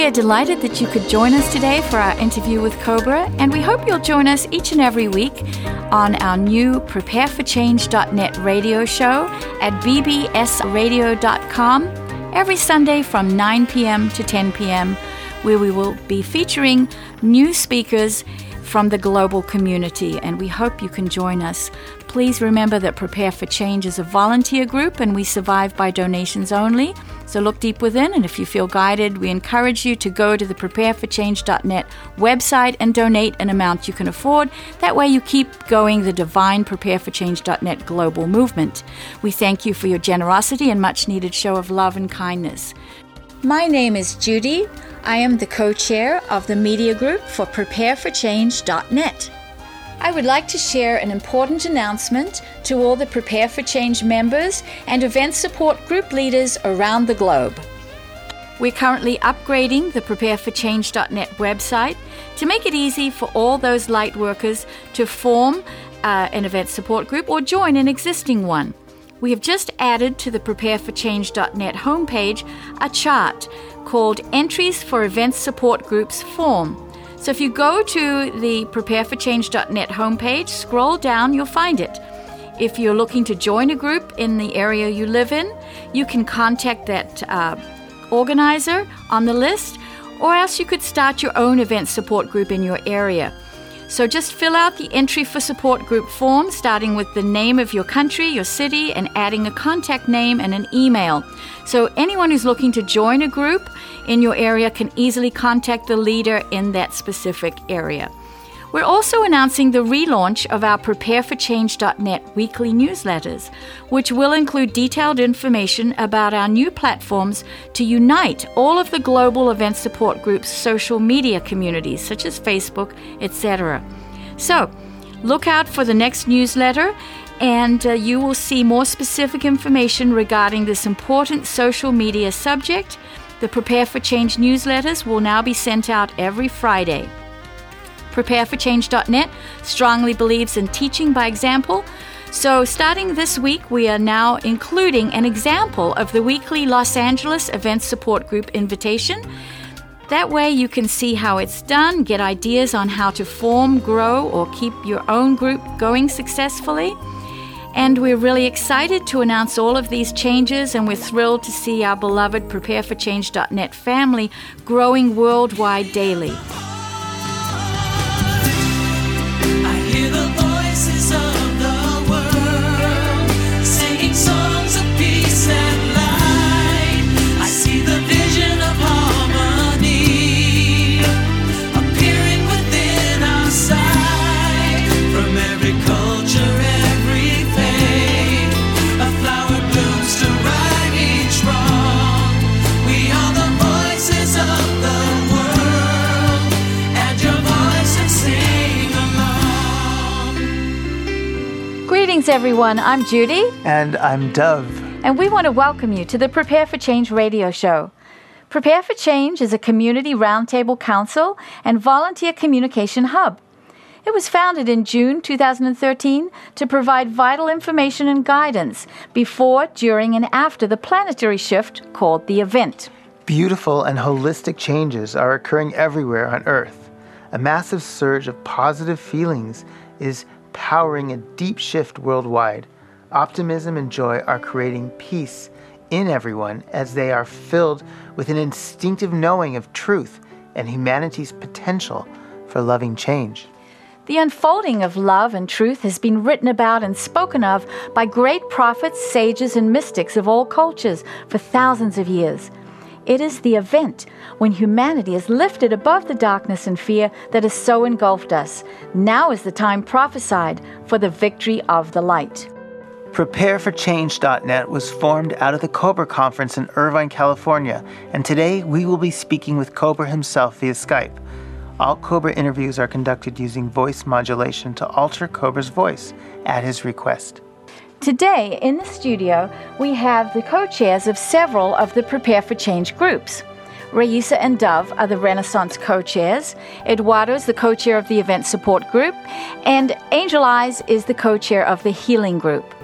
We are delighted that you could join us today for our interview with Cobra, and we hope you'll join us each and every week on our new prepareforchange.net radio show at bbsradio.com every Sunday from 9 p.m. to 10 p.m., where we will be featuring new speakers from the global community, and we hope you can join us. Please remember that Prepare for Change is a volunteer group and we survive by donations only. So look deep within, and if you feel guided, we encourage you to go to the prepareforchange.net website and donate an amount you can afford. That way, you keep going the divine prepareforchange.net global movement. We thank you for your generosity and much needed show of love and kindness. My name is Judy. I am the co chair of the media group for prepareforchange.net. I would like to share an important announcement to all the Prepare for Change members and event support group leaders around the globe. We're currently upgrading the prepareforchange.net website to make it easy for all those light workers to form uh, an event support group or join an existing one. We have just added to the prepareforchange.net homepage a chart called Entries for Event Support Groups form. So if you go to the prepareforchange.net homepage, scroll down, you'll find it. If you're looking to join a group in the area you live in, you can contact that uh, organizer on the list, or else you could start your own event support group in your area. So just fill out the entry for support group form, starting with the name of your country, your city, and adding a contact name and an email. So anyone who's looking to join a group in your area can easily contact the leader in that specific area. We're also announcing the relaunch of our prepareforchange.net weekly newsletters, which will include detailed information about our new platforms to unite all of the global event support group's social media communities, such as Facebook, etc. So, look out for the next newsletter, and uh, you will see more specific information regarding this important social media subject. The Prepare for Change newsletters will now be sent out every Friday. PrepareForChange.net strongly believes in teaching by example. So, starting this week, we are now including an example of the weekly Los Angeles Event Support Group invitation. That way, you can see how it's done, get ideas on how to form, grow, or keep your own group going successfully. And we're really excited to announce all of these changes, and we're thrilled to see our beloved PrepareForChange.net family growing worldwide daily. the Greetings, everyone. I'm Judy. And I'm Dove. And we want to welcome you to the Prepare for Change radio show. Prepare for Change is a community roundtable council and volunteer communication hub. It was founded in June 2013 to provide vital information and guidance before, during, and after the planetary shift called the event. Beautiful and holistic changes are occurring everywhere on Earth. A massive surge of positive feelings is powering a deep shift worldwide. Optimism and joy are creating peace in everyone as they are filled with an instinctive knowing of truth and humanity's potential for loving change. The unfolding of love and truth has been written about and spoken of by great prophets, sages, and mystics of all cultures for thousands of years. It is the event when humanity is lifted above the darkness and fear that has so engulfed us. Now is the time prophesied for the victory of the light. PrepareForChange.net was formed out of the Cobra Conference in Irvine, California, and today we will be speaking with Cobra himself via Skype. All Cobra interviews are conducted using voice modulation to alter Cobra's voice at his request. Today, in the studio, we have the co chairs of several of the Prepare for Change groups. Raisa and Dove are the Renaissance co chairs, Eduardo is the co chair of the Event Support Group, and Angel Eyes is the co chair of the Healing Group.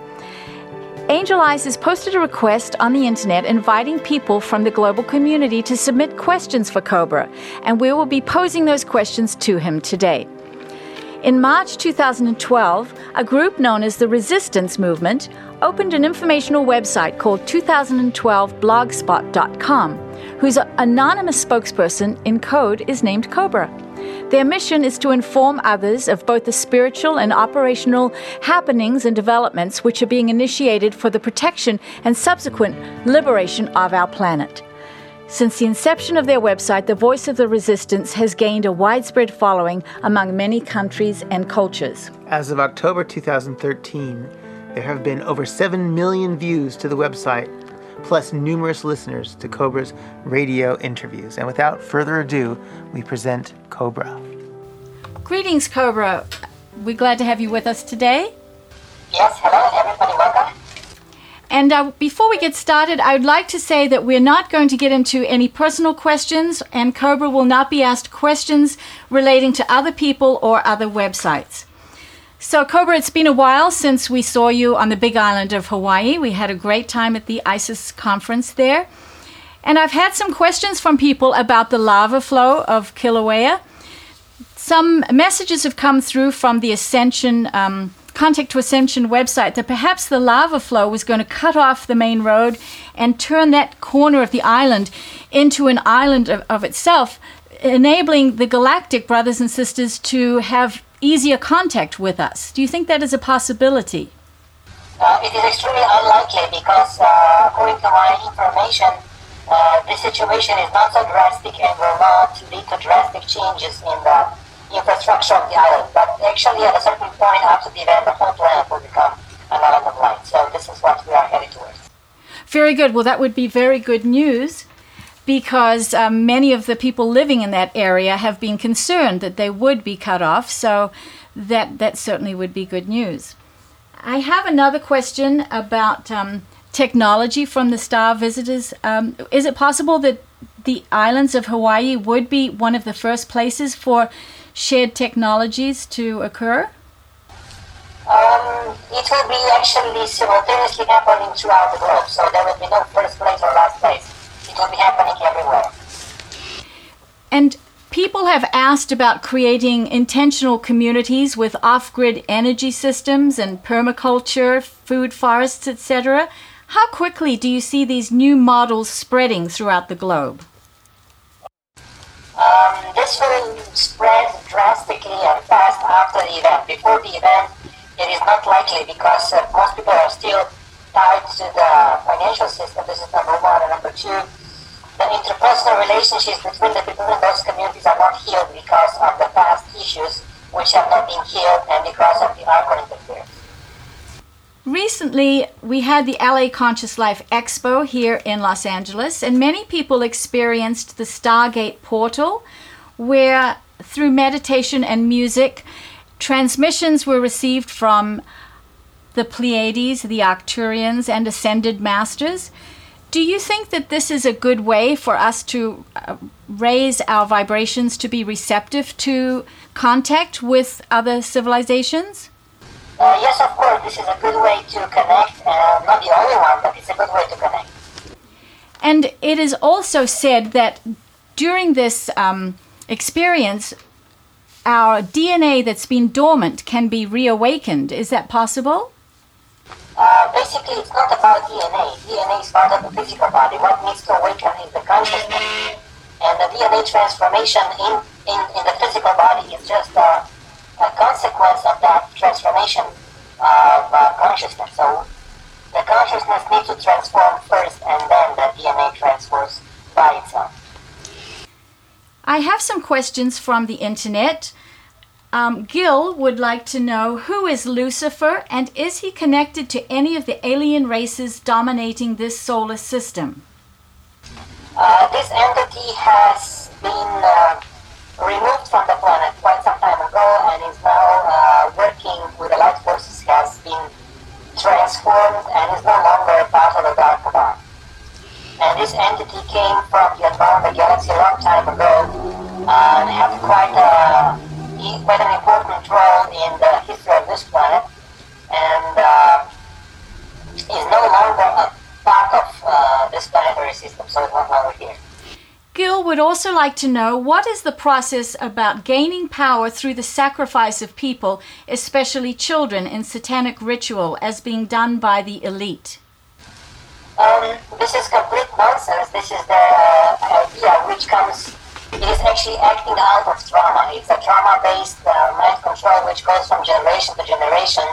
Angel Eyes has posted a request on the internet inviting people from the global community to submit questions for Cobra, and we will be posing those questions to him today. In March 2012, a group known as the Resistance Movement opened an informational website called 2012blogspot.com, whose anonymous spokesperson in code is named Cobra. Their mission is to inform others of both the spiritual and operational happenings and developments which are being initiated for the protection and subsequent liberation of our planet. Since the inception of their website, the Voice of the Resistance has gained a widespread following among many countries and cultures. As of October 2013, there have been over 7 million views to the website, plus numerous listeners to Cobra's radio interviews. And without further ado, we present Cobra. Greetings, Cobra. We're glad to have you with us today. Yes, hello, everybody, welcome. And uh, before we get started, I would like to say that we're not going to get into any personal questions, and Cobra will not be asked questions relating to other people or other websites. So, Cobra, it's been a while since we saw you on the big island of Hawaii. We had a great time at the ISIS conference there. And I've had some questions from people about the lava flow of Kilauea. Some messages have come through from the Ascension. Um, Contact to Ascension website that perhaps the lava flow was going to cut off the main road and turn that corner of the island into an island of, of itself, enabling the galactic brothers and sisters to have easier contact with us. Do you think that is a possibility? Uh, it is extremely unlikely because, uh, according to my information, uh, this situation is not so drastic and will not lead to drastic changes in the infrastructure of the island. But actually, at a certain point after the event, the whole planet will become an island of light. So this is what we are headed towards. Very good. Well, that would be very good news because um, many of the people living in that area have been concerned that they would be cut off. So that that certainly would be good news. I have another question about um, technology from the star visitors. Um, is it possible that the islands of Hawaii would be one of the first places for shared technologies to occur? Um, it will be actually simultaneously happening throughout the globe, so there will be no first place or last place. It will be happening everywhere. And people have asked about creating intentional communities with off grid energy systems and permaculture, food forests, etc. How quickly do you see these new models spreading throughout the globe? Um, this will spread drastically and fast after the event. Before the event, it is not likely because uh, most people are still tied to the financial system. This is number one. And number two, the interpersonal relationships between the people in those communities are not healed because of the past issues which have not been healed and because of the Archon interference. Recently, we had the LA Conscious Life Expo here in Los Angeles, and many people experienced the Stargate portal, where through meditation and music, transmissions were received from the Pleiades, the Arcturians, and ascended masters. Do you think that this is a good way for us to uh, raise our vibrations to be receptive to contact with other civilizations? Uh, yes, of course, this is a good way to connect, uh, not the only one, but it's a good way to connect. And it is also said that during this um, experience, our DNA that's been dormant can be reawakened. Is that possible? Uh, basically, it's not about DNA. DNA is part of the physical body. What needs to awaken is the consciousness. And the DNA transformation in, in, in the physical body is just uh, a consequence of that transformation of uh, consciousness. So the consciousness needs to transform first, and then the DNA transfers by itself. I have some questions from the internet. Um, Gil would like to know who is Lucifer and is he connected to any of the alien races dominating this solar system? Uh, this entity has been uh, removed from the planet quite some time ago and is Transformed and is no longer part of the dark bar. And this entity came from the Andromeda Galaxy a long time ago and had quite, a, quite an important role in the history of this planet and uh, is no longer a part of uh, this planetary system, so it's no longer here. Gil would also like to know what is the process about gaining power through the sacrifice of people, especially children, in satanic ritual as being done by the elite? Um, this is complete nonsense. This is the idea which comes, it is actually acting out of trauma. It's a trauma based uh, mind control which goes from generation to generation.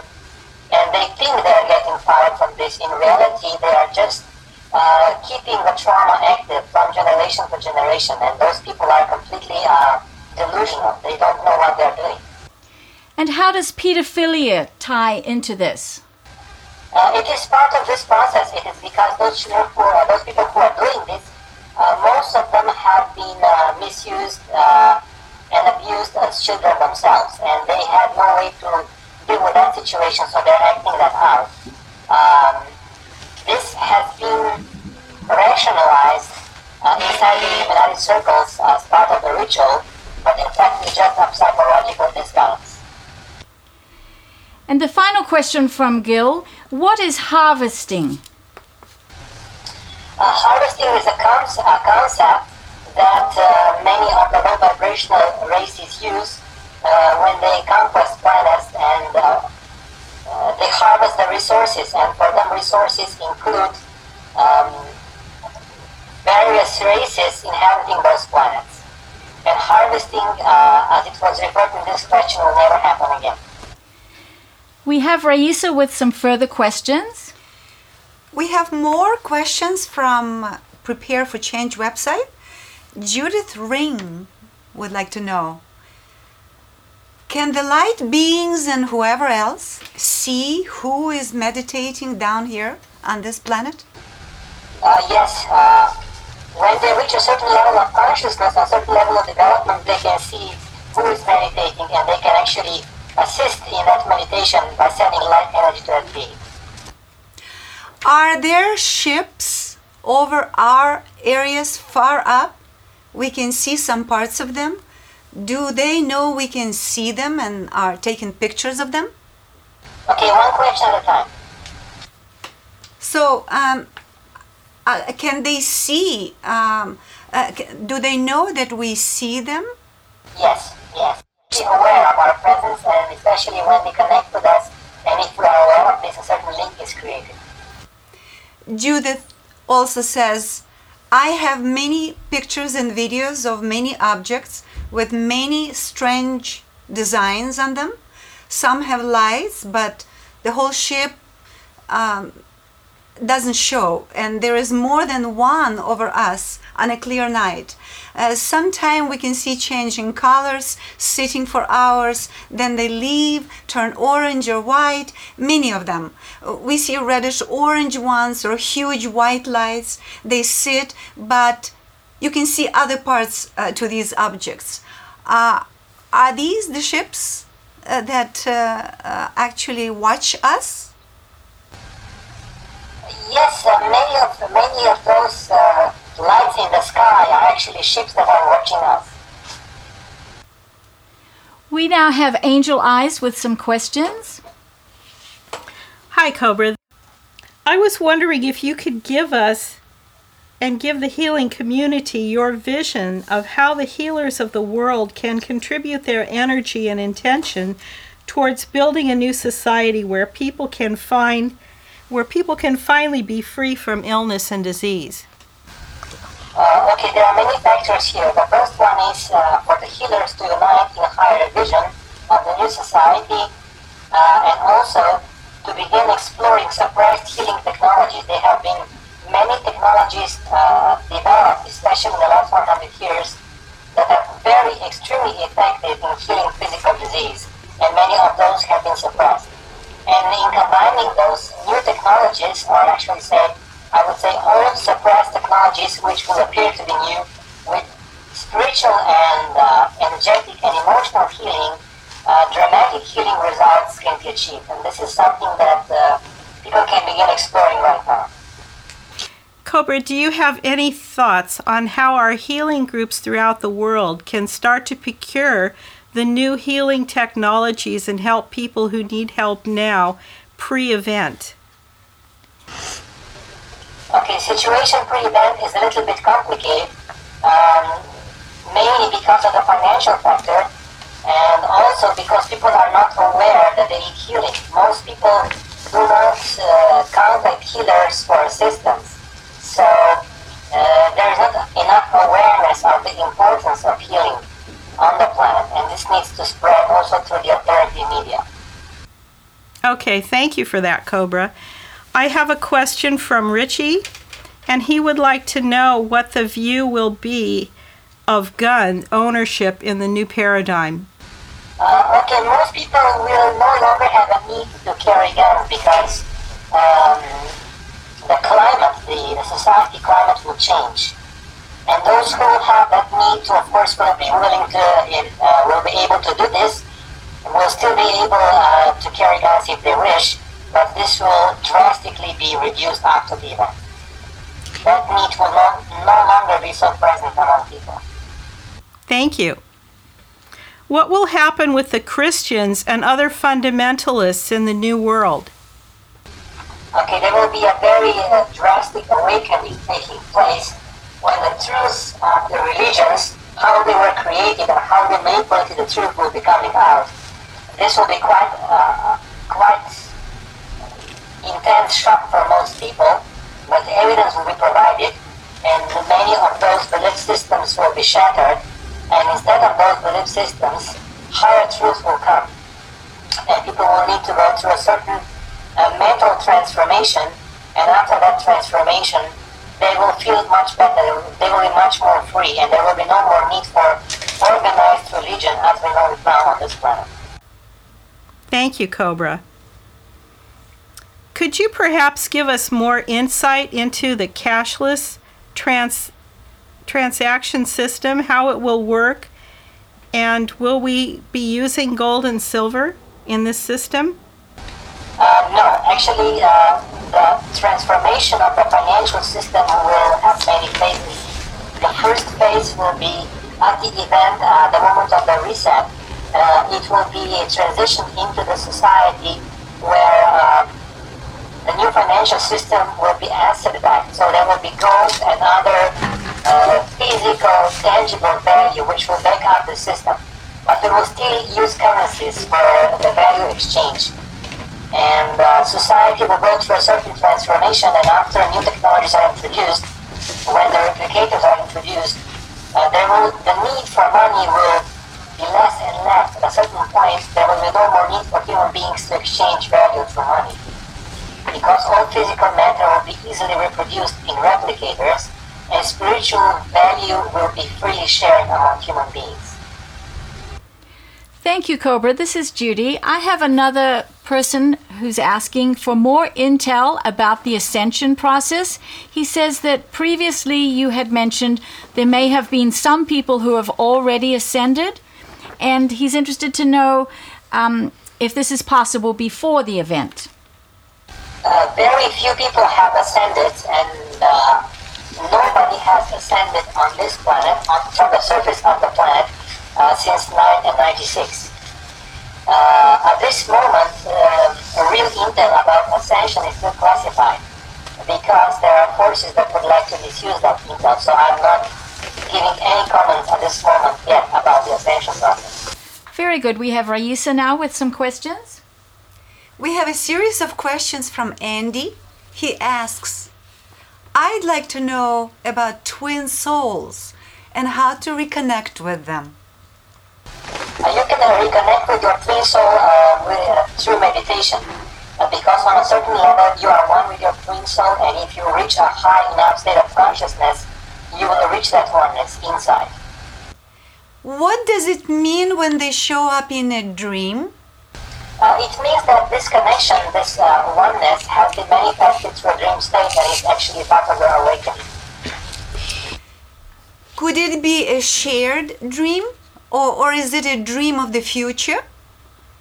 And they think they're getting power from this. In reality, they are just uh, keeping the trauma active from generation to generation, and those people are completely uh, delusional. They don't know what they're doing. And how does pedophilia tie into this? Uh, it is part of this process. It is because those children who are, those people who are doing this, uh, most of them have been uh, misused uh, and abused as children themselves, and they had no way to deal with that situation, so they're acting that out. Um, this has been rationalized uh, inside the Illuminati circles as part of the ritual, but in fact it's just a psychological disbalance. And the final question from Gil What is harvesting? Uh, harvesting is a, con- a concept that uh, many of the low vibrational races use uh, when they conquest planets and uh, uh, they harvest the resources, and for them, resources include um, various races inhabiting those planets. And harvesting, uh, as it was referred in this question, will never happen again. We have Raisa with some further questions. We have more questions from Prepare for Change website. Judith Ring would like to know can the light beings and whoever else see who is meditating down here on this planet? Uh, yes. Uh, when they reach a certain level of consciousness, a certain level of development, they can see who is meditating and they can actually assist in that meditation by sending light energy to that being. Are there ships over our areas far up? We can see some parts of them do they know we can see them and are taking pictures of them? Okay, one question at a time. So, um, uh, can they see? Um, uh, do they know that we see them? Yes, yes. Be aware of our presence, and especially when they connect with us, and if we are aware of this, a certain link is created. Judith also says, I have many pictures and videos of many objects with many strange designs on them. Some have lights, but the whole ship um, doesn't show, and there is more than one over us on a clear night. Uh, Sometimes we can see changing colors, sitting for hours, then they leave, turn orange or white, many of them. We see reddish orange ones or huge white lights. They sit, but you can see other parts uh, to these objects. Uh, are these the ships uh, that uh, uh, actually watch us? Yes, uh, many of many of those lights in the sky are actually ships that are watching us. We now have Angel Eyes with some questions. Hi, Cobra. I was wondering if you could give us and give the healing community your vision of how the healers of the world can contribute their energy and intention towards building a new society where people can find where people can finally be free from illness and disease. Uh, okay, there are many factors here. The first one is uh, for the healers to unite in a higher vision of the new society uh, and also to begin exploring suppressed healing technologies. There have been many technologies uh, developed, especially in the last 100 years, that are very extremely effective in healing physical disease, and many of those have been suppressed. And in combining those new technologies, or actually say, I would say old suppressed technologies, which will appear to be new, with spiritual and uh, energetic and emotional healing, uh, dramatic healing results can be achieved. And this is something that uh, people can begin exploring right now. Cobra, do you have any thoughts on how our healing groups throughout the world can start to procure the new healing technologies and help people who need help now pre event? Okay, situation pre-event is a little bit complicated, um, mainly because of the financial factor, and also because people are not aware that they need healing. Most people do not uh, contact healers for assistance, so uh, there is not enough awareness of the importance of healing on the planet, and this needs to spread also through the authority media. Okay, thank you for that, Cobra. I have a question from Richie, and he would like to know what the view will be of gun ownership in the new paradigm. Uh, okay, most people will no longer have a need to carry guns because um, the climate, the, the society climate will change. And those who have that need to, of course, will be willing to, uh, will be able to do this, will still be able uh, to carry guns if they wish, but this will drastically be reduced after the event. That need will no, no longer be so present among people. Thank you. What will happen with the Christians and other fundamentalists in the New World? Okay, there will be a very uh, drastic awakening taking place when the truths of the religions, how they were created and how they manipulated the truth will be coming out. This will be quite, uh, quite intense shock for most people, but evidence will be provided and many of those belief systems will be shattered and instead of those belief systems, higher truth will come. And people will need to go through a certain uh, mental transformation and after that transformation, they will feel much better, they will be much more free, and there will be no more need for organized religion as we know it now on this planet. Thank you, Cobra. Could you perhaps give us more insight into the cashless trans- transaction system, how it will work, and will we be using gold and silver in this system? Uh, no, actually, uh, the transformation of the financial system will have many phases. The first phase will be at the event, uh, the moment of the reset. Uh, it will be a transition into the society where uh, the new financial system will be asset-backed. So there will be gold and other physical, tangible value which will back up the system. But we will still use currencies for the value exchange and uh, society will go through a certain transformation and after new technologies are introduced, when the replicators are introduced, uh, there will, the need for money will be less and less. At a certain point, there will be no more need for human beings to exchange value for money. Because all physical matter will be easily reproduced in replicators, and spiritual value will be freely shared among human beings. Thank you, Cobra. This is Judy. I have another person who's asking for more intel about the ascension process. He says that previously you had mentioned there may have been some people who have already ascended, and he's interested to know um, if this is possible before the event. Uh, very few people have ascended, and uh, nobody has ascended on this planet, on, from the surface of the planet, uh, since 1996. Uh, at this moment, uh, real intel about ascension is still classified because there are forces that would like to misuse that intel. So I'm not giving any comments at this moment yet about the ascension process. Very good. We have Raisa now with some questions. We have a series of questions from Andy. He asks, I'd like to know about twin souls and how to reconnect with them. Uh, you can uh, reconnect with your twin soul uh, with, uh, through meditation. Because on a certain level, you are one with your twin soul, and if you reach a high enough state of consciousness, you will reach that oneness inside. What does it mean when they show up in a dream? Uh, it means that this connection, this uh, oneness, has been manifested through a dream state and is actually part of your awakening. Could it be a shared dream? Or, or is it a dream of the future?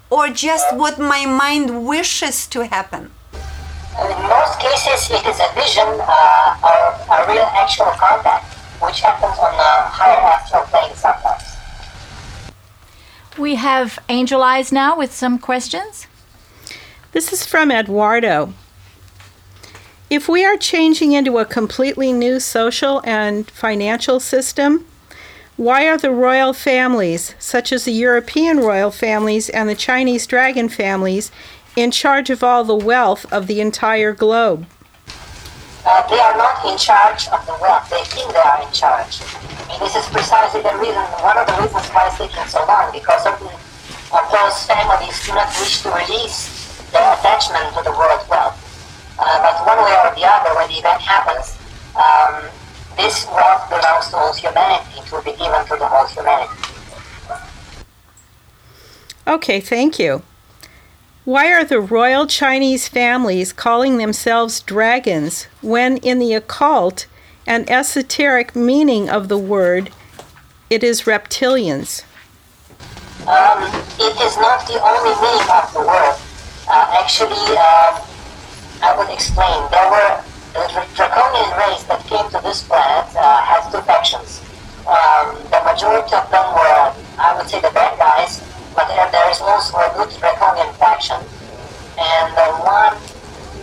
Or just what my mind wishes to happen? In most cases, it is a vision uh, or a real actual contact, which happens on a higher astral plane sometimes. We have Angel Eyes now with some questions. This is from Eduardo. If we are changing into a completely new social and financial system, why are the royal families, such as the European royal families and the Chinese dragon families, in charge of all the wealth of the entire globe? Uh, they are not in charge of the wealth. They think they are in charge. Mean, this is precisely the reason, one of the reasons why it's taking so long, because certain of those families do not wish to release their attachment to the world wealth. Uh, but one way or the other, when the event happens, um, this wealth belongs to all humanity. It will be given to the whole humanity. Okay, thank you. Why are the royal Chinese families calling themselves dragons when, in the occult and esoteric meaning of the word, it is reptilians? Um, it is not the only meaning of the word. Uh, actually, uh, I would explain. There were the draconian race that came to this planet uh, has two factions. Um, the majority of them were, I would say, the bad guys, but there, there is also a good draconian faction. And uh, one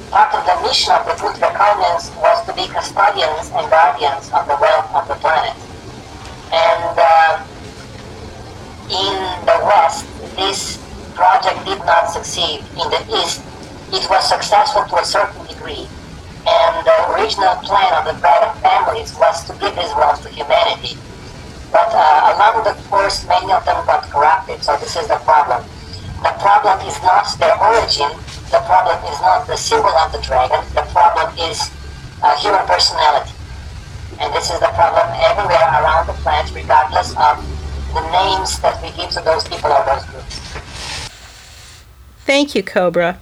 part of the mission of the good draconians was to be custodians and guardians of the wealth of the planet. And uh, in the West, this project did not succeed. In the East, it was successful to a certain degree. And the original plan of the Braddock families was to give wealth to humanity. But uh, along the course, many of them got corrupted, so this is the problem. The problem is not their origin, the problem is not the symbol of the dragon, the problem is uh, human personality. And this is the problem everywhere around the planet, regardless of the names that we give to those people or those groups. Thank you, Cobra.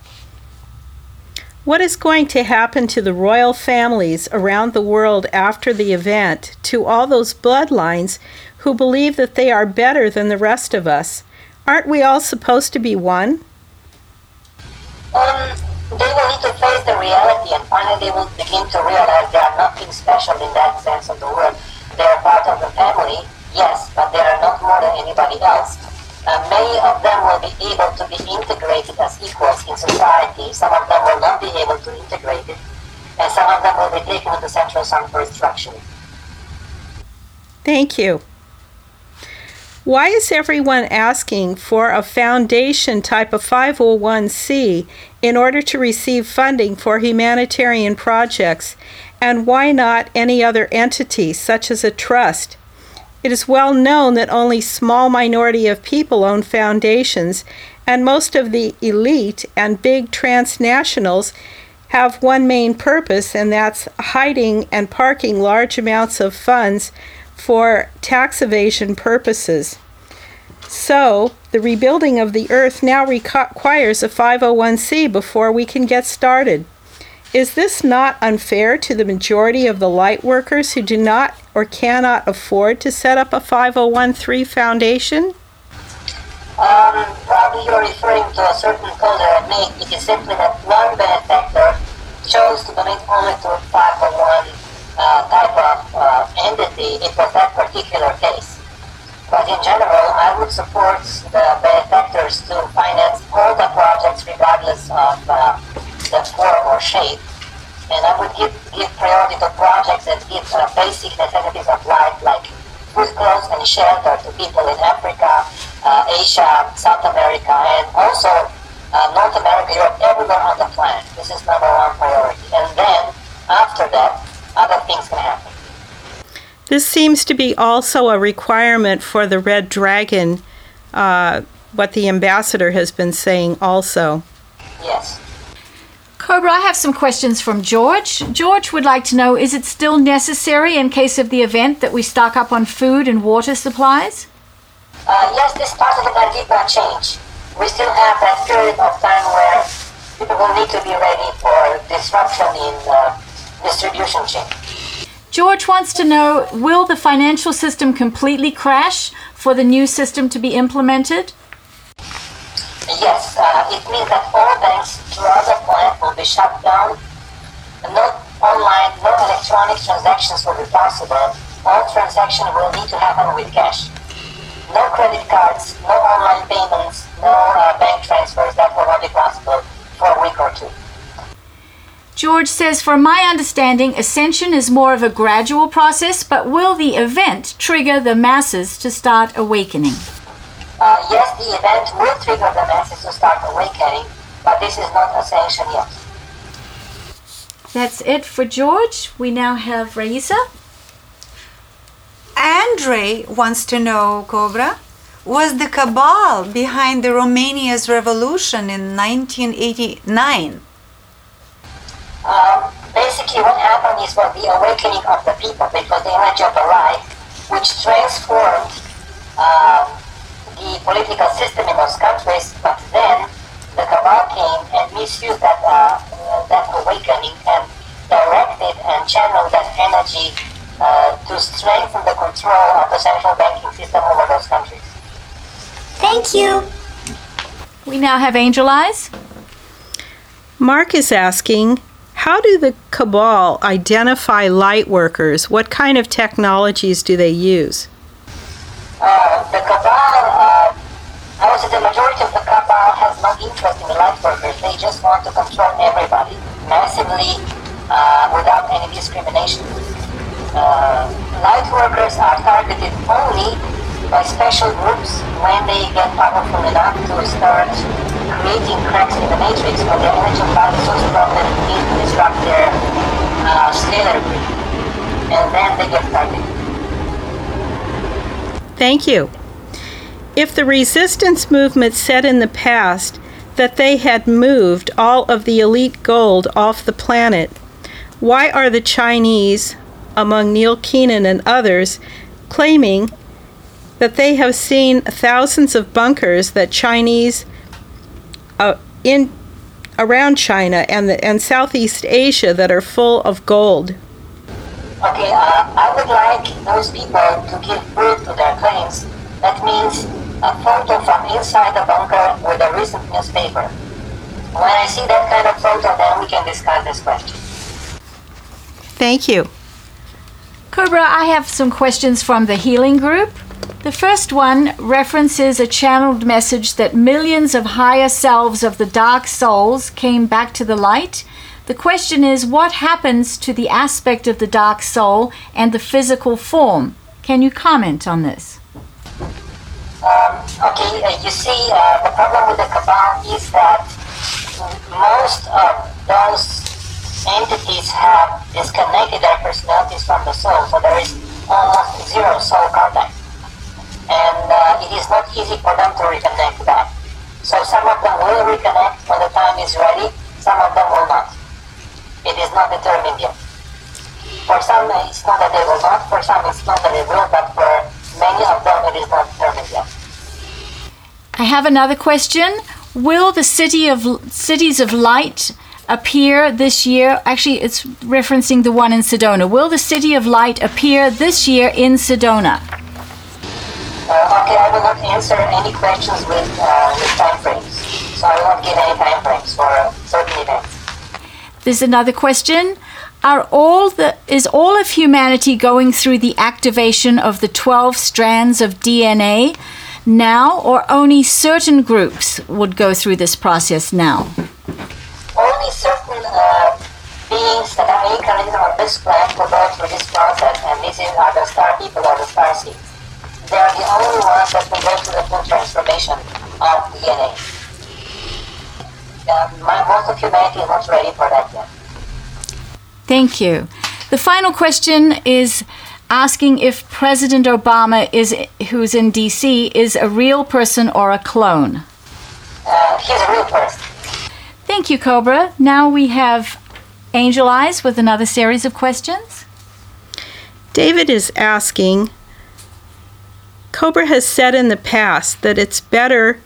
What is going to happen to the royal families around the world after the event, to all those bloodlines who believe that they are better than the rest of us? Aren't we all supposed to be one? Um, they will need to face the reality and finally they will begin to realize they are nothing special in that sense of the word. They are part of the family, yes, but they are not more than anybody else uh, many of them will be able to be integrated as equals in society. Some of them will not be able to integrate it, and some of them will be taken to the central sun for instruction. Thank you. Why is everyone asking for a foundation type of 501c in order to receive funding for humanitarian projects? And why not any other entity, such as a trust? It is well known that only small minority of people own foundations, and most of the elite and big transnationals have one main purpose, and that's hiding and parking large amounts of funds for tax evasion purposes. So, the rebuilding of the earth now requires a 501c before we can get started. Is this not unfair to the majority of the light workers who do not or cannot afford to set up a 501 foundation? Um, probably you're referring to a certain call that I made. Is simply that one benefactor chose to donate only to a 501 uh, type of uh, entity. It was that particular case. But in general, I would support the benefactors to finance all the projects regardless of uh, the form or shape and I would give, give priority to projects that give uh, basic necessities of life like food, clothes, and shelter to people in Africa, uh, Asia, South America, and also uh, North America, Europe, everywhere on the planet. This is number one priority. And then, after that, other things can happen. This seems to be also a requirement for the Red Dragon, uh, what the ambassador has been saying also. Yes. Cobra, I have some questions from George. George would like to know is it still necessary in case of the event that we stock up on food and water supplies? Uh, yes, this part of the plan did not change. We still have that period of time where people will need to be ready for disruption in the distribution chain. George wants to know will the financial system completely crash for the new system to be implemented? Yes, uh, it means that all banks throughout the planet will be shut down. No online, no electronic transactions will be possible. All transactions will need to happen with cash. No credit cards, no online payments, no uh, bank transfers. That will not be possible for a week or two. George says, For my understanding, ascension is more of a gradual process, but will the event trigger the masses to start awakening? Uh, yes, the event will trigger the masses to start awakening, but this is not ascension yet. That's it for George. We now have Raisa. Andre wants to know, Cobra, was the cabal behind the Romania's revolution in 1989? Um, basically, what happened is was the awakening of the people because the image of the light, which transformed um, the political system in those countries. But then the cabal came and misused that uh, that awakening and directed and channeled that energy uh, to strengthen the control of the central banking system over those countries. Thank you. We now have Angel Eyes. Mark is asking, how do the cabal identify light workers? What kind of technologies do they use? Uh, the cabal, uh, I would say the majority of the cabal has no interest in light workers. They just want to control everybody massively uh, without any discrimination. Uh, light workers are targeted only by special groups when they get powerful enough to start creating cracks in the matrix when their energy cloud is so strong that it to disrupt their uh, scalar grid. And then they get targeted. Thank you. If the resistance movement said in the past that they had moved all of the elite gold off the planet, why are the Chinese, among Neil Keenan and others, claiming that they have seen thousands of bunkers that Chinese uh, in around China and the, and Southeast Asia that are full of gold? Okay, uh, I would like those people to give proof to their claims. That means a photo from inside the bunker with a recent newspaper. When I see that kind of photo, then we can discuss this question. Thank you. Cobra, I have some questions from the healing group. The first one references a channeled message that millions of higher selves of the dark souls came back to the light. The question is what happens to the aspect of the dark soul and the physical form? Can you comment on this? Um, okay, uh, you see, uh, the problem with the cabal is that most of those entities have disconnected their personalities from the soul, so there is almost zero soul contact. Uh, it is not easy for them to reconnect back. So some of them will reconnect when the time is ready, some of them will not. It is not determined yet. For some, it's not that they will not, for some, it's not that they will, but for many of them, it is not determined yet. I have another question. Will the city of cities of light appear this year? Actually, it's referencing the one in Sedona. Will the city of light appear this year in Sedona? Uh, I will not answer any questions with, uh, with time frames. So I will not give any time frames for uh, certain events. There's another question. Are all the is all of humanity going through the activation of the 12 strands of DNA now or only certain groups would go through this process now? Only certain uh, beings that are incarnated on this planet will go through this process, and these are the star people or the star seeds. They are the only ones that will go through the full transformation of DNA. Uh, my, most of humanity is not ready for that yet. Thank you. The final question is asking if President Obama is who's in DC is a real person or a clone. Uh, he's a real person. Thank you, Cobra. Now we have Angel Eyes with another series of questions. David is asking Cobra has said in the past that it's better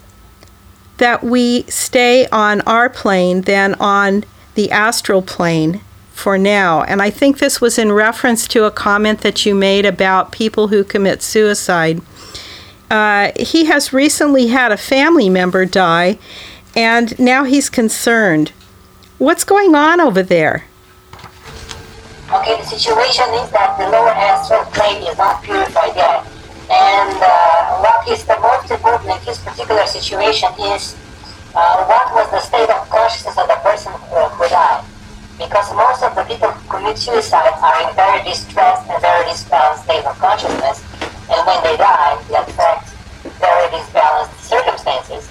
that we stay on our plane than on the astral plane for now. And I think this was in reference to a comment that you made about people who commit suicide. Uh, he has recently had a family member die, and now he's concerned. What's going on over there? Okay, the situation is that the lower astral plane is not purified yet. And uh, what is the most important in this particular situation is uh, what was the state of consciousness of the person who, died. because most of the people who commit suicide are in very distressed and very disbalanced state of consciousness, and when they die, they affect very disbalanced circumstances.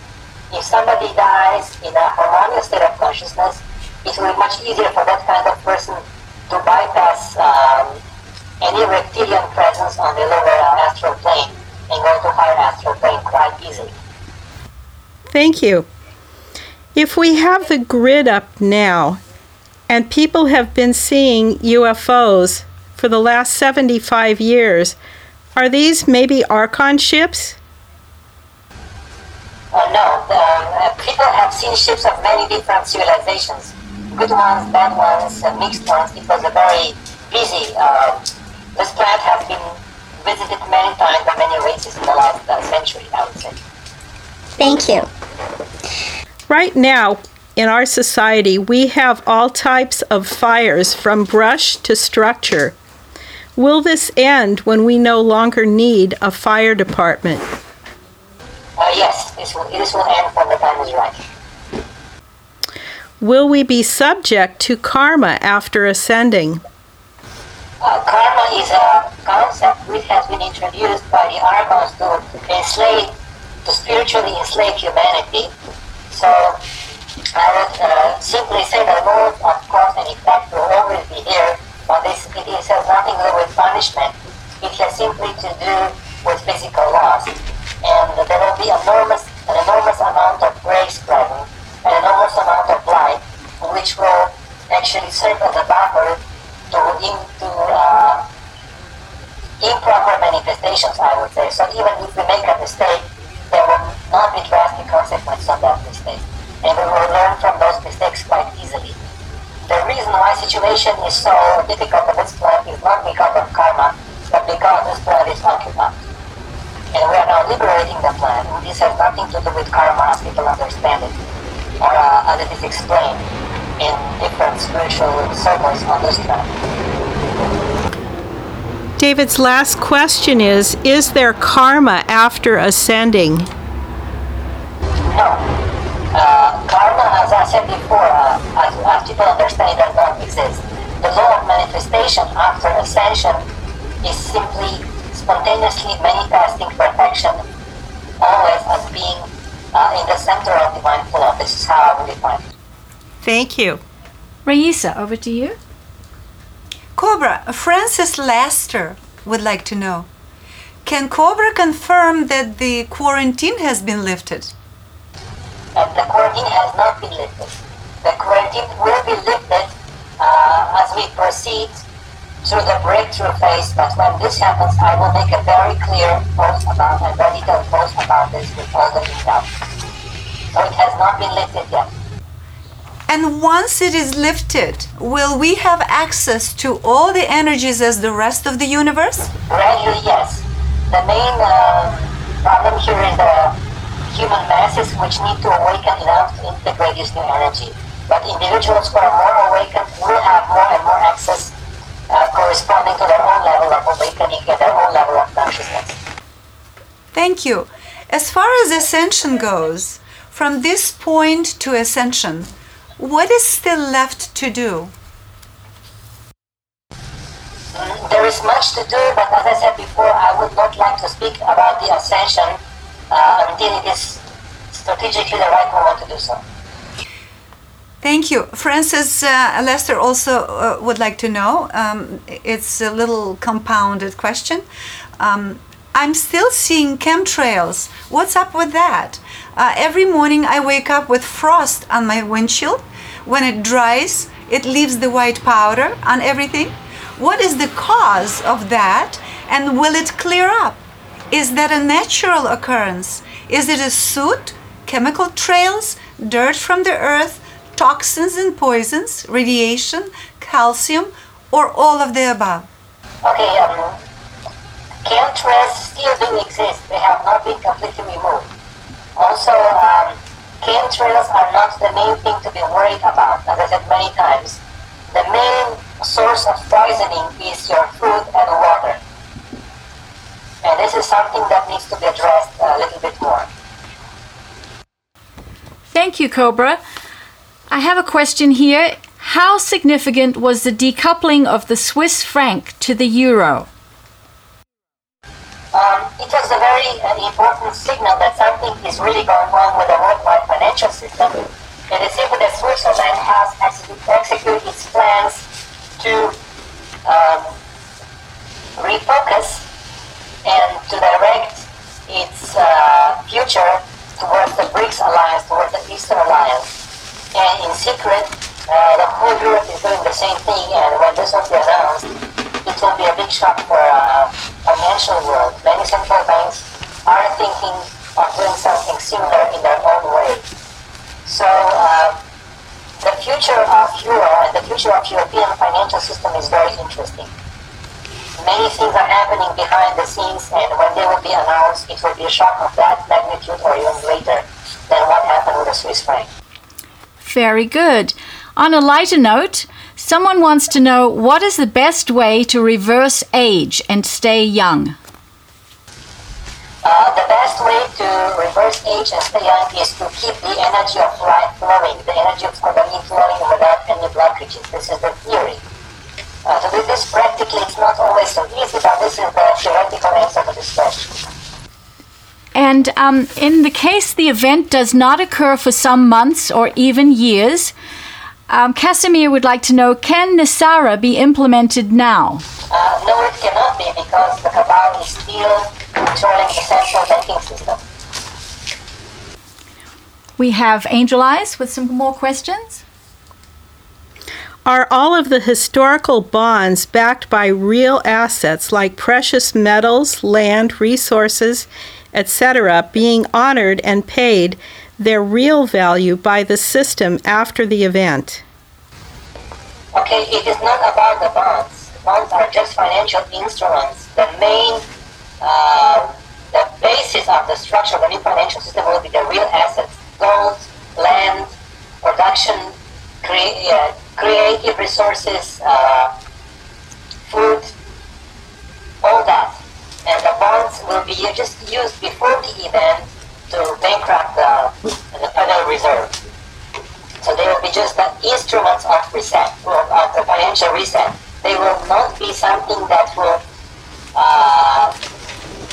If somebody dies in a harmonious state of consciousness, it will be much easier for that kind of person to bypass um, any reptilian presence on the lower astral plane and go to higher astral plane quite easily. Thank you. If we have the grid up now, and people have been seeing UFOs for the last 75 years, are these maybe Archon ships? Uh, no, uh, people have seen ships of many different civilizations. Good ones, bad ones, uh, mixed ones. It was a very busy. Uh, this planet has been visited many times by many races in the last uh, century, I would say. Thank you. Right now, in our society, we have all types of fires from brush to structure. Will this end when we no longer need a fire department? Uh, yes, this will, this will end when the time is right. Will we be subject to karma after ascending? Uh, karma is a concept which has been introduced by the Archons to enslave, to spiritually enslave humanity. So I would uh, simply say that laws of cause and effect will always be here, but this it has nothing to do with punishment. It has simply to do with physical laws. And there will be enormous, an enormous amount of grace present, an enormous amount of light, which will actually serve as a buffer to, in, improper manifestations, I would say. So even if we make a mistake, there will not be drastic consequences of that mistake. And we will learn from those mistakes quite easily. The reason why situation is so difficult on this planet is not because of karma, but because this planet is occupied. And we are now liberating the planet. This has nothing to do with karma as people understand it, or uh, as it is explained in different spiritual circles on this planet. David's last question is Is there karma after ascending? No. Uh, karma, as I said before, uh, as, as people understand, it does not exist. The law of manifestation after ascension is simply spontaneously manifesting perfection, always as being uh, in the center of divine flow. This is how I would define it. Thank you. Raisa, over to you. Cobra, Francis Lester would like to know Can Cobra confirm that the quarantine has been lifted? The quarantine has not been lifted. The quarantine will be lifted uh, as we proceed through the breakthrough phase, but when this happens, I will make a very clear post about and very detailed post about this with all the details. So it has not been lifted yet. And once it is lifted, will we have access to all the energies as the rest of the universe? Gradually, yes. The main uh, problem here is the human masses which need to awaken enough to integrate this new energy. But individuals who are more awakened will have more and more access uh, corresponding to their own level of awakening and their own level of consciousness. Thank you. As far as ascension goes, from this point to ascension, what is still left to do? There is much to do, but as I said before, I would not like to speak about the ascension uh, until it is strategically the right moment to do so. Thank you. Francis uh, Lester also uh, would like to know. Um, it's a little compounded question. Um, I'm still seeing chemtrails. What's up with that? Uh, every morning I wake up with frost on my windshield. When it dries, it leaves the white powder on everything. What is the cause of that and will it clear up? Is that a natural occurrence? Is it a soot, chemical trails, dirt from the earth, toxins and poisons, radiation, calcium, or all of the above? Okay, um, chemtrails still do exist. They have not been completely removed. Also, um, chemtrails are not the main thing to be worried about. As I said many times, the main source of poisoning is your food and water. And this is something that needs to be addressed a little bit more. Thank you, Cobra. I have a question here. How significant was the decoupling of the Swiss franc to the euro? It was a very uh, important signal that something is really going wrong with the worldwide financial system. It is simply that Switzerland has executed its plans to um, refocus and to direct its uh, future towards the BRICS alliance, towards the Eastern alliance. And in secret, uh, the whole Europe is doing the same thing, and when this will be announced, it will be a big shock for uh, financial world. Many central banks are thinking of doing something similar in their own way. So uh, the future of euro and the future of European financial system is very interesting. Many things are happening behind the scenes, and when they will be announced, it will be a shock of that magnitude or even greater than what happened with the Swiss franc. Very good. On a lighter note, someone wants to know what is the best way to reverse age and stay young? Uh, the best way to reverse age and stay young is to keep the energy of life flowing, the energy of Kundalini flowing without any blockages. This is the theory. Uh, to do this practically, it's not always so easy, but this is the theoretical answer to this question. And um, in the case the event does not occur for some months or even years, um, Casimir would like to know can NESARA be implemented now? Uh, no, it cannot be because the cabal is still controlling the central banking system. We have Angel Eyes with some more questions. Are all of the historical bonds backed by real assets like precious metals, land, resources, etc., being honored and paid their real value by the system after the event. Okay, it is not about the bonds. Bonds are just financial instruments. The main, uh, the basis of the structure of the new financial system will be the real assets: gold, land, production, cre- uh, creative resources, uh, food, all that. And the bonds will be just used before the event to bankrupt the, the Federal Reserve. So they will be just the instruments of reset, of the financial reset. They will not be something that will, uh,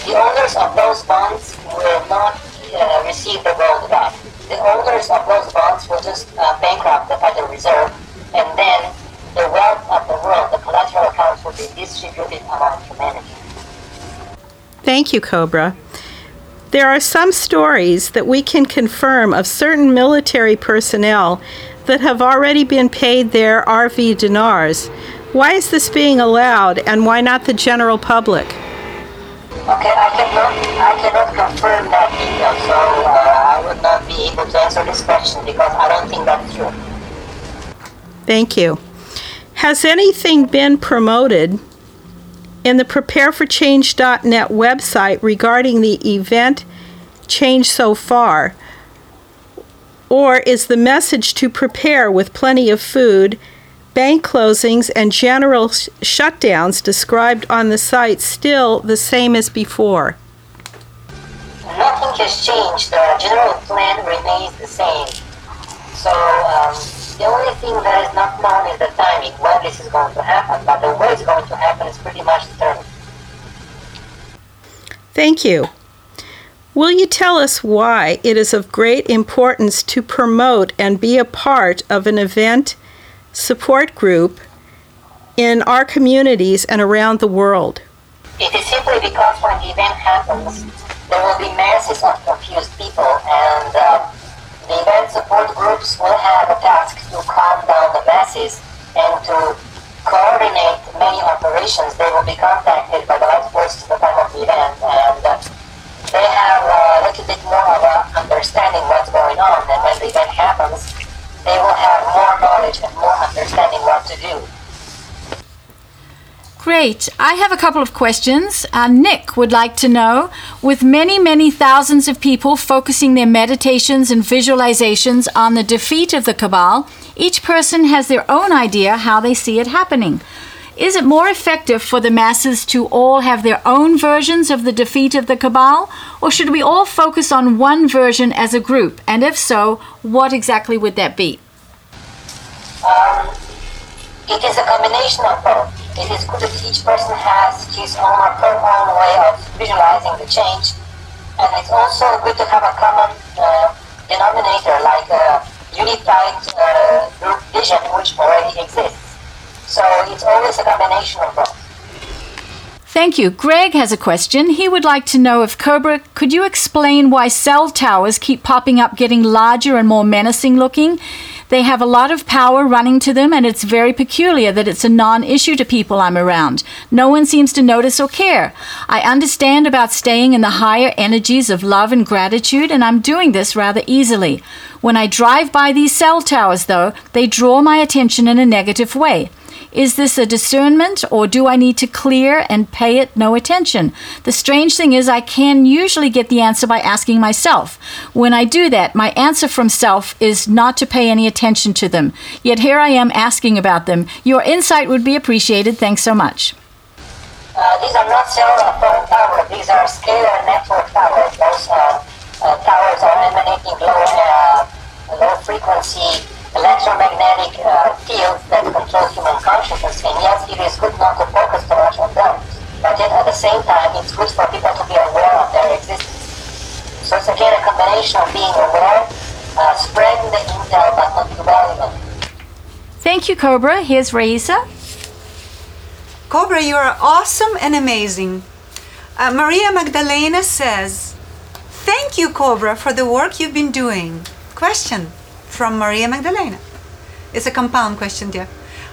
the owners of those bonds will not uh, receive the gold back. The owners of those bonds will just uh, bankrupt the Federal Reserve, and then the wealth of the world, the collateral accounts will be distributed among humanity. Thank you, Cobra. There are some stories that we can confirm of certain military personnel that have already been paid their RV dinars. Why is this being allowed and why not the general public? Okay, I cannot, I cannot confirm that detail, so uh, I would not be able to answer this question because I don't think that's true. Thank you. Has anything been promoted in the prepareforchange.net website regarding the event Change So Far? Or is the message to prepare with plenty of food, bank closings, and general sh- shutdowns described on the site still the same as before? Nothing has changed. The general plan remains the same. So um, the only thing that is not known is the timing, when this is going to happen. But the way it's going to happen is pretty much determined. Thank you. Will you tell us why it is of great importance to promote and be a part of an event support group in our communities and around the world? It is simply because when the event happens, there will be masses of confused people, and uh, the event support groups will have a task to calm down the masses and to coordinate many operations. They will be contacted by the light forces at the time of the event, and uh, they have a little bit more of a understanding what's going on. And when the event happens, they will have more knowledge and more understanding what to do. Great. I have a couple of questions. Uh, Nick would like to know with many, many thousands of people focusing their meditations and visualizations on the defeat of the Cabal, each person has their own idea how they see it happening. Is it more effective for the masses to all have their own versions of the defeat of the Cabal, or should we all focus on one version as a group? And if so, what exactly would that be? Um, it is a combination of both. It is good that each person has his own her own way of visualizing the change, and it's also good to have a common uh, denominator like a unified uh, vision which already exists. So it's always a combination of both. Thank you. Greg has a question. He would like to know if Cobra, could you explain why cell towers keep popping up, getting larger and more menacing looking? They have a lot of power running to them, and it's very peculiar that it's a non issue to people I'm around. No one seems to notice or care. I understand about staying in the higher energies of love and gratitude, and I'm doing this rather easily. When I drive by these cell towers, though, they draw my attention in a negative way. Is this a discernment or do I need to clear and pay it no attention? The strange thing is, I can usually get the answer by asking myself. When I do that, my answer from self is not to pay any attention to them. Yet here I am asking about them. Your insight would be appreciated. Thanks so much. Uh, these are not cellular phone towers, these are scalar network towers. Those uh, uh, towers are emanating low, uh, low frequency electromagnetic uh, fields that control human consciousness. And yes, it is good not to focus too much on them, but yet at the same time, it's good for people to be aware of their existence. So it's again a combination of being aware, uh, spreading the intel, but not dwelling on it. Thank you, Cobra. Here's Raisa. Cobra, you are awesome and amazing. Uh, Maria Magdalena says, Thank you, Cobra, for the work you've been doing. Question from Maria Magdalena. It's a compound question, dear.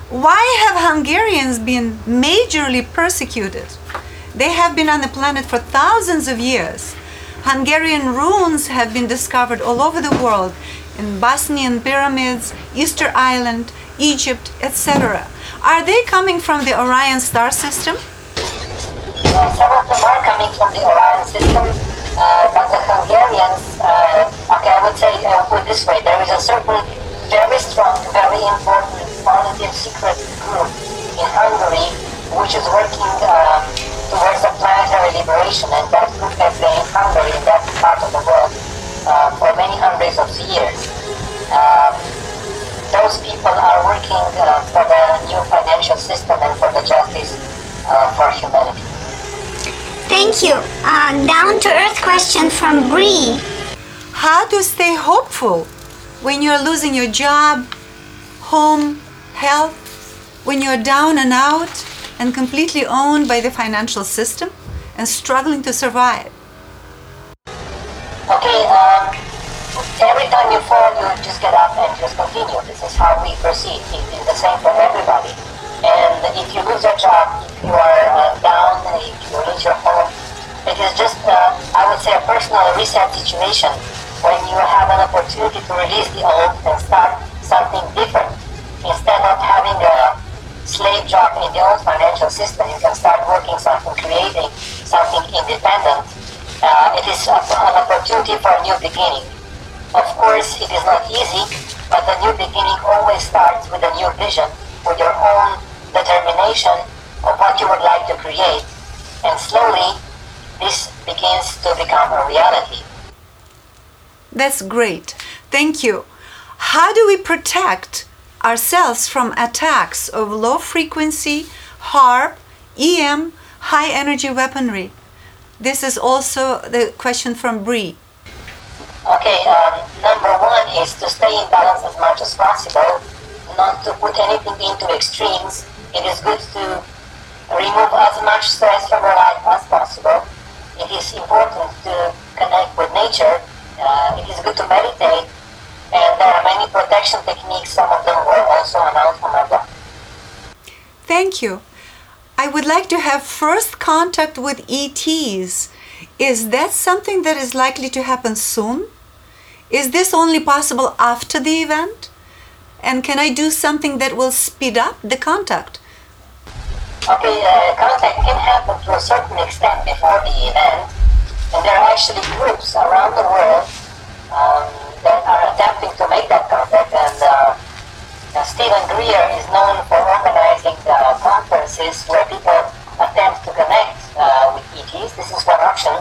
Why have Hungarians been majorly persecuted? They have been on the planet for thousands of years. Hungarian ruins have been discovered all over the world in Bosnian pyramids, Easter Island, Egypt, etc. Are they coming from the Orion star system? Uh, some of them are coming from the Orion system, uh, but the Hungarians, uh, okay, I would say, uh, put this way, there is a certain very strong, very important positive secret group in Hungary which is working um, towards the planetary liberation, and that group has been in Hungary, in that part of the world, uh, for many hundreds of years. Um, those people are working uh, for the new financial system and for the justice uh, for humanity. Thank you. Uh, down to earth question from Bree. How to stay hopeful when you're losing your job, home, health, when you're down and out and completely owned by the financial system and struggling to survive? Okay, um, every time you fall, you just get up and just continue. This is how we proceed. It is the same for everybody. And if you lose your job, if you are uh, down, if you lose your is just, uh, I would say, a personal reset situation when you have an opportunity to release the old and start something different. Instead of having a slave job in the old financial system, you can start working something, creating something independent. Uh, it is a, an opportunity for a new beginning. Of course, it is not easy, but the new beginning always starts with a new vision, with your own determination of what you would like to create. And slowly, this begins to become a reality. That's great. Thank you. How do we protect ourselves from attacks of low frequency, HAARP, EM, high energy weaponry? This is also the question from Bree. Okay, um, number one is to stay in balance as much as possible, not to put anything into extremes. It is good to remove as much stress from your life as possible. It is important to connect with nature. Uh, it is good to meditate, and there are many protection techniques. Some of them were also announced blog. Thank you. I would like to have first contact with ETs. Is that something that is likely to happen soon? Is this only possible after the event? And can I do something that will speed up the contact? Okay, uh, contact can happen to a certain extent before the event, and there are actually groups around the world um, that are attempting to make that contact. And uh, uh, Steven Greer is known for organizing uh, conferences where people attempt to connect uh, with ETs. This is one option.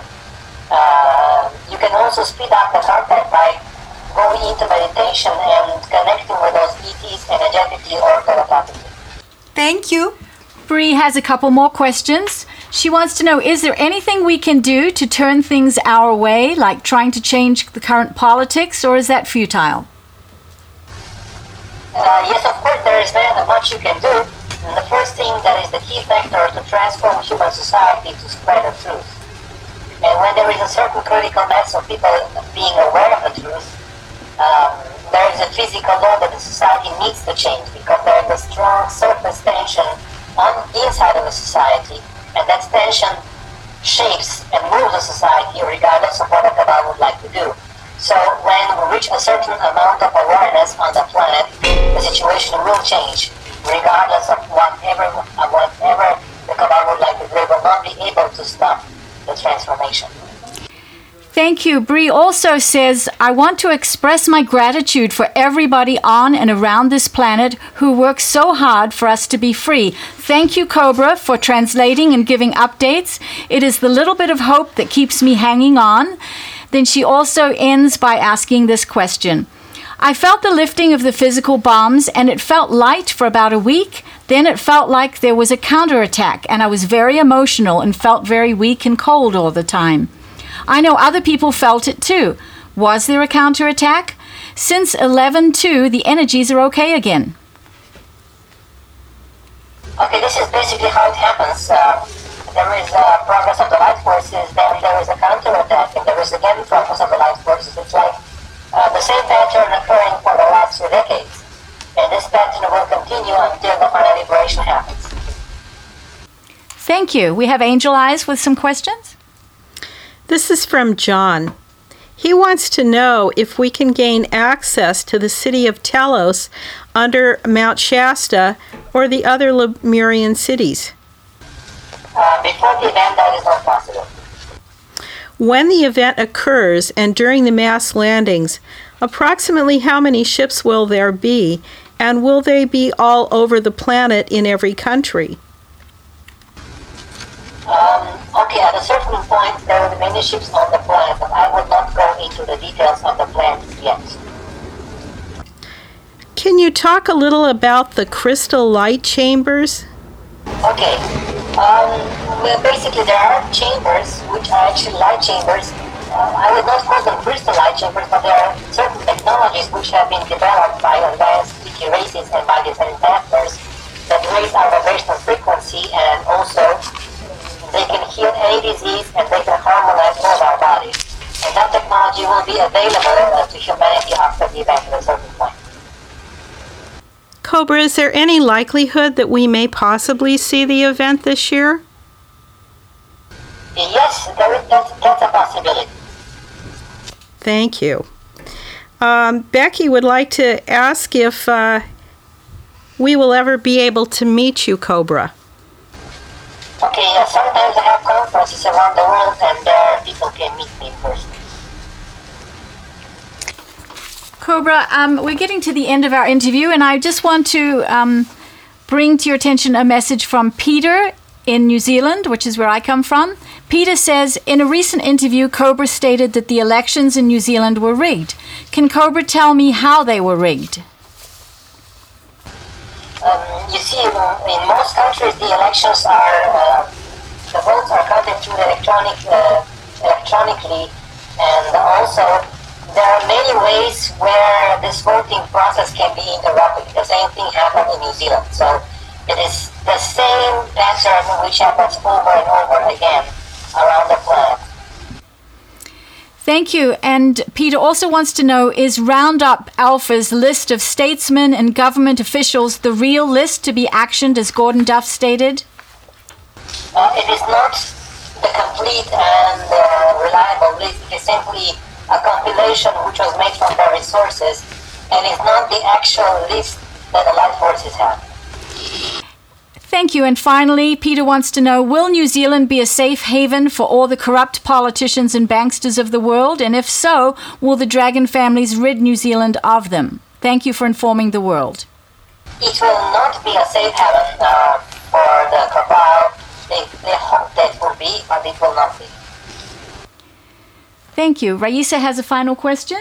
Uh, you can also speed up the contact by going into meditation and connecting with those ETs energetically or telepathically. Thank you. Bree has a couple more questions. She wants to know Is there anything we can do to turn things our way, like trying to change the current politics, or is that futile? Uh, yes, of course, there is very much you can do. And the first thing that is the key factor to transform human society to spread the truth. And when there is a certain critical mass of people being aware of the truth, um, there is a physical law that the society needs to change because there is a strong surface tension on inside of the society, and that tension shapes and moves the society regardless of what the Cabal would like to do. So when we reach a certain amount of awareness on the planet, the situation will change, regardless of whatever, whatever the Cabal would like to do. They will not be able to stop the transformation. Thank you. Bree also says, I want to express my gratitude for everybody on and around this planet who works so hard for us to be free. Thank you, Cobra, for translating and giving updates. It is the little bit of hope that keeps me hanging on. Then she also ends by asking this question. I felt the lifting of the physical bombs and it felt light for about a week. Then it felt like there was a counterattack and I was very emotional and felt very weak and cold all the time. I know other people felt it too. Was there a counterattack? Since 11 2, the energies are okay again. Okay, this is basically how it happens. Uh, there is uh, progress of the light forces, then there is a counterattack, and there is again progress of the light forces. It's like uh, the same pattern occurring for the last two decades. And this pattern will continue until the final liberation happens. Thank you. We have Angel Eyes with some questions. This is from John. He wants to know if we can gain access to the city of Telos under Mount Shasta or the other Lemurian cities. Uh, before the event, that is not possible. When the event occurs and during the mass landings, approximately how many ships will there be, and will they be all over the planet in every country? Um, okay, at a certain point, there will be many ships on the planet, but I will not go into the details of the plans yet. Can you talk a little about the crystal light chambers? Okay, um, well, basically there are chambers, which are actually light chambers. Uh, I would not call them crystal light chambers, but there are certain technologies which have been developed by advanced sticky races and by different factors that raise our vibrational frequency and also they can heal any disease and they can harmonize all our bodies. And that technology will be available to humanity after the event at a certain point. Cobra, is there any likelihood that we may possibly see the event this year? Yes, there is, that's, that's a possibility. Thank you. Um, Becky would like to ask if uh, we will ever be able to meet you, Cobra. Okay, uh, sometimes I have conferences around the world and there people can meet me in person. Cobra, um, we're getting to the end of our interview, and I just want to um, bring to your attention a message from Peter in New Zealand, which is where I come from. Peter says In a recent interview, Cobra stated that the elections in New Zealand were rigged. Can Cobra tell me how they were rigged? Um, you see, in, in most countries, the elections are uh, the votes are counted through electronic uh, electronically, and also there are many ways where this voting process can be interrupted. The same thing happened in New Zealand, so it is the same pattern which happens over and over again around the planet. Thank you. And Peter also wants to know Is Roundup Alpha's list of statesmen and government officials the real list to be actioned, as Gordon Duff stated? Uh, it is not the complete and uh, reliable list. It is simply a compilation which was made from various sources and is not the actual list that the light forces have. Thank you. And finally, Peter wants to know Will New Zealand be a safe haven for all the corrupt politicians and banksters of the world? And if so, will the dragon families rid New Zealand of them? Thank you for informing the world. It will not be a safe haven uh, for the cabal. They, they hope that it will be, but it will not be. Thank you. Raisa has a final question.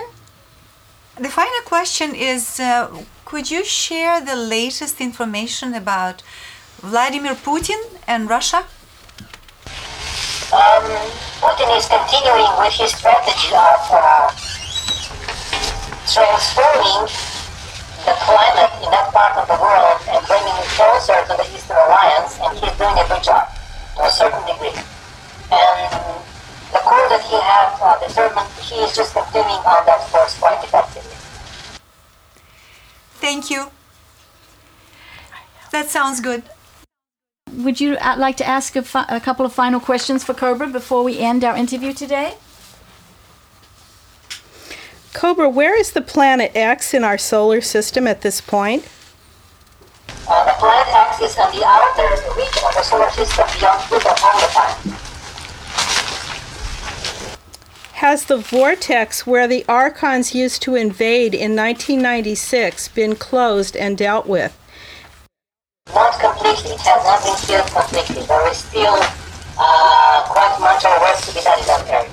The final question is uh, could you share the latest information about Vladimir Putin and Russia? Um, Putin is continuing with his strategy of uh, transforming the climate in that part of the world and bringing it closer to the Eastern Alliance, and he's doing a good job to a certain degree. And the goal that he has uh, determined, he is just continuing on that course quite effectively. Thank you. That sounds good. Would you uh, like to ask a, fi- a couple of final questions for Cobra before we end our interview today? Cobra, where is the planet X in our solar system at this point? Uh, the planet X is on the outer region of the solar system beyond Pluto all the time. Has the vortex where the Archons used to invade in 1996 been closed and dealt with? Not completely, it has not been killed completely. There is still uh, quite much of work to be done in that area.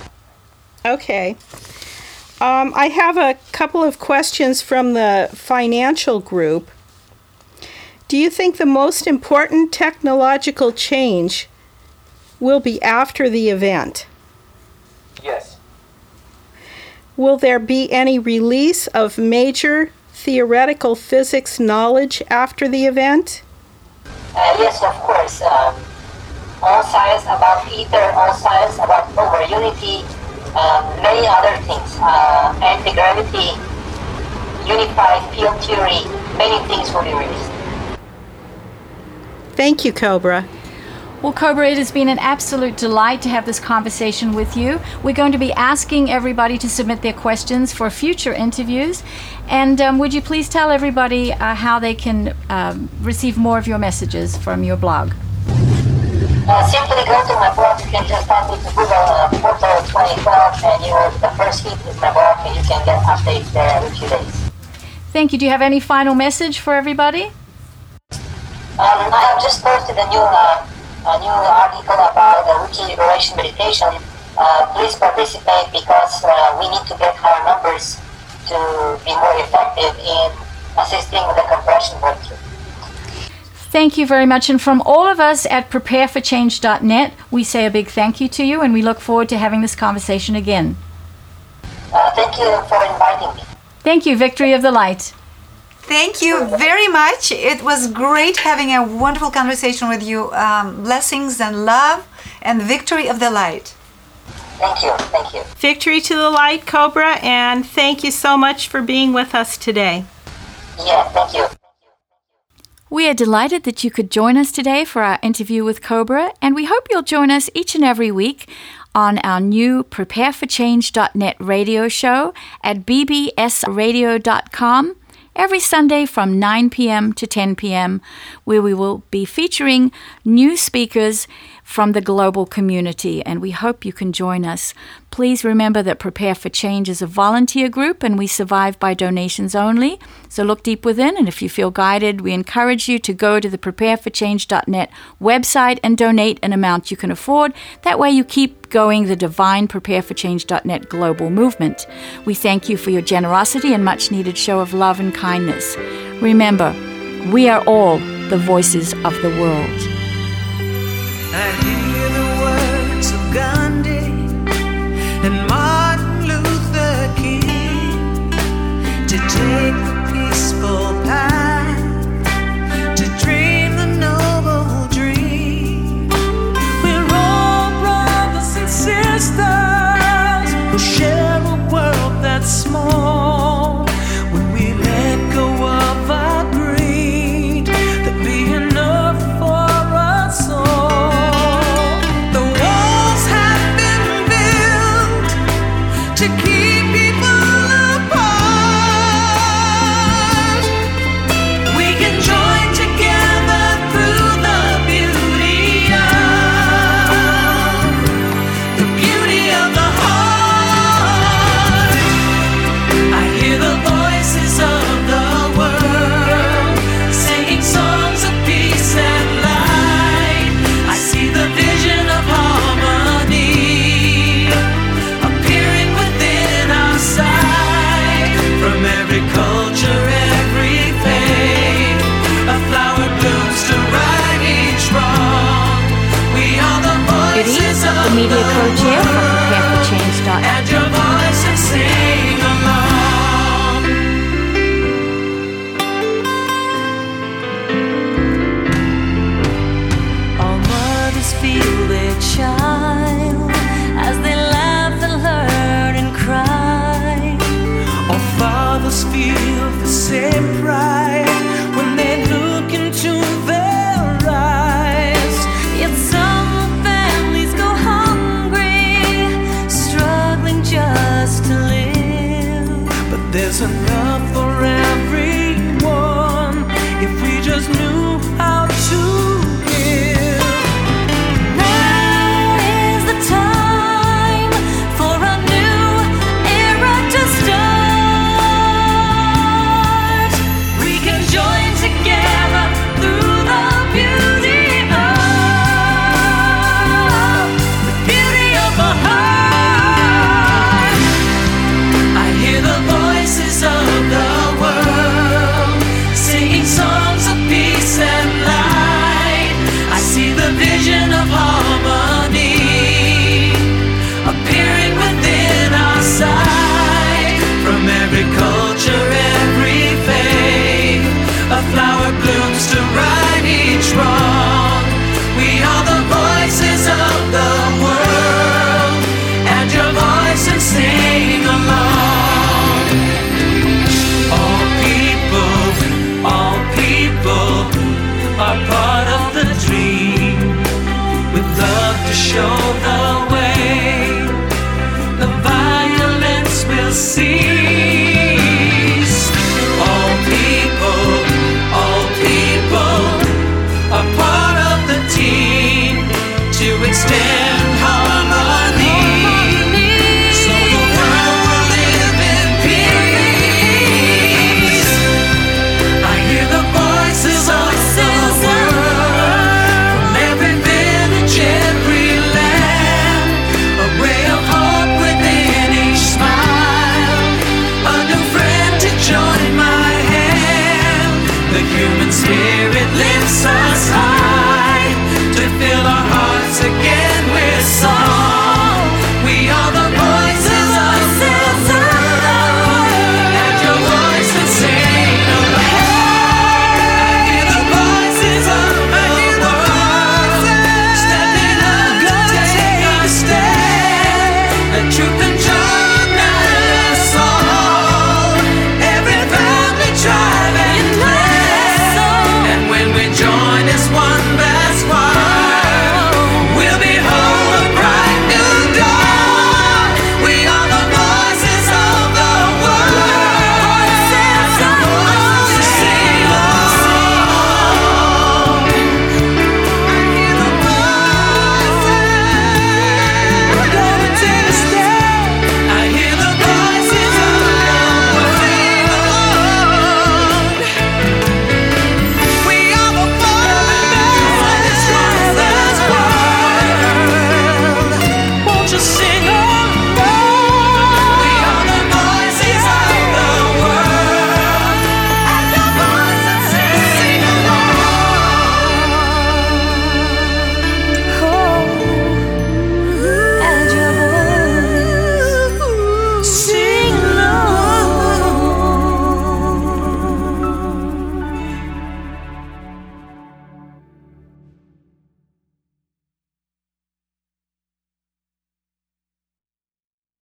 Okay. Um, I have a couple of questions from the financial group. Do you think the most important technological change will be after the event? Yes. Will there be any release of major theoretical physics knowledge after the event? Uh, yes, of course. Um, all science about ether, all science about over unity, um, many other things. Uh, anti-gravity, unified field theory, many things will be released. Thank you, Cobra. Well, Cobra, it has been an absolute delight to have this conversation with you. We're going to be asking everybody to submit their questions for future interviews. And um, would you please tell everybody uh, how they can um, receive more of your messages from your blog? Uh, simply go to my blog. You can just type into Google uh, Portal 2012 and you will, the first hit is my blog and you can get updates there every few days. Thank you. Do you have any final message for everybody? Um, I have just posted a new, uh, a new article about the Weekly Liberation Meditation. Uh, please participate because uh, we need to get higher numbers to be more effective in assisting the compression breakthrough. Thank you very much. And from all of us at prepareforchange.net, we say a big thank you to you and we look forward to having this conversation again. Uh, thank you for inviting me. Thank you, Victory of the Light. Thank you very much. It was great having a wonderful conversation with you. Um, blessings and love and victory of the light. Thank you. Thank you. Victory to the light, Cobra, and thank you so much for being with us today. Yeah, thank you. We are delighted that you could join us today for our interview with Cobra, and we hope you'll join us each and every week on our new prepareforchange.net radio show at bbsradio.com every Sunday from 9 p.m. to 10 p.m., where we will be featuring new speakers from the global community, and we hope you can join us. Please remember that Prepare for Change is a volunteer group and we survive by donations only. So look deep within, and if you feel guided, we encourage you to go to the prepareforchange.net website and donate an amount you can afford. That way, you keep going the divine prepareforchange.net global movement. We thank you for your generosity and much needed show of love and kindness. Remember, we are all the voices of the world. I hear the words of Gandhi feel the same pride.